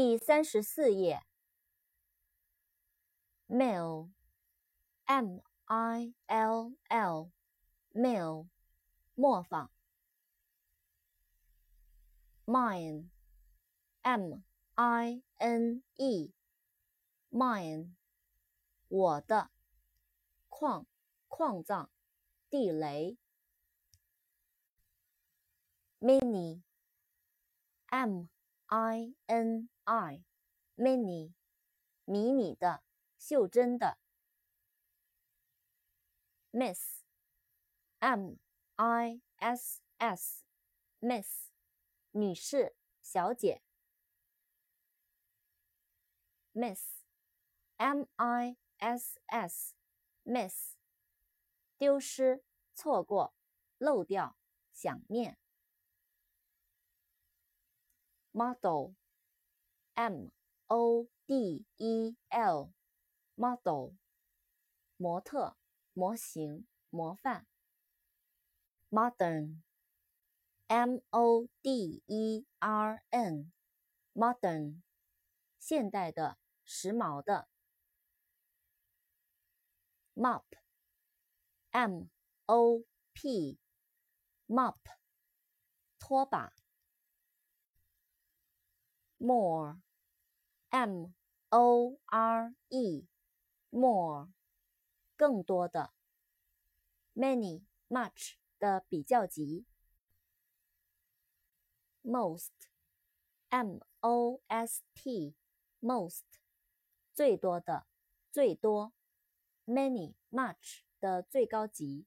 第三十四页，mill，m i l l，mill，磨坊。mine，m i n e，mine，我的，矿，矿藏，地雷。mini，m i n i，mini，迷你的，袖珍的。miss，m i s s，miss，女士，小姐。miss，m i s s，miss，丢失，错过，漏掉，想念。model，m o d e l，model，模特、模型、模范。modern，m o d e r n，modern，现代的、时髦的。mop，m o p，mop，拖把。 More, m o r e, more，更多的。many, much 的比较级。most, m o s t, most，最多的，最多。many, much 的最高级。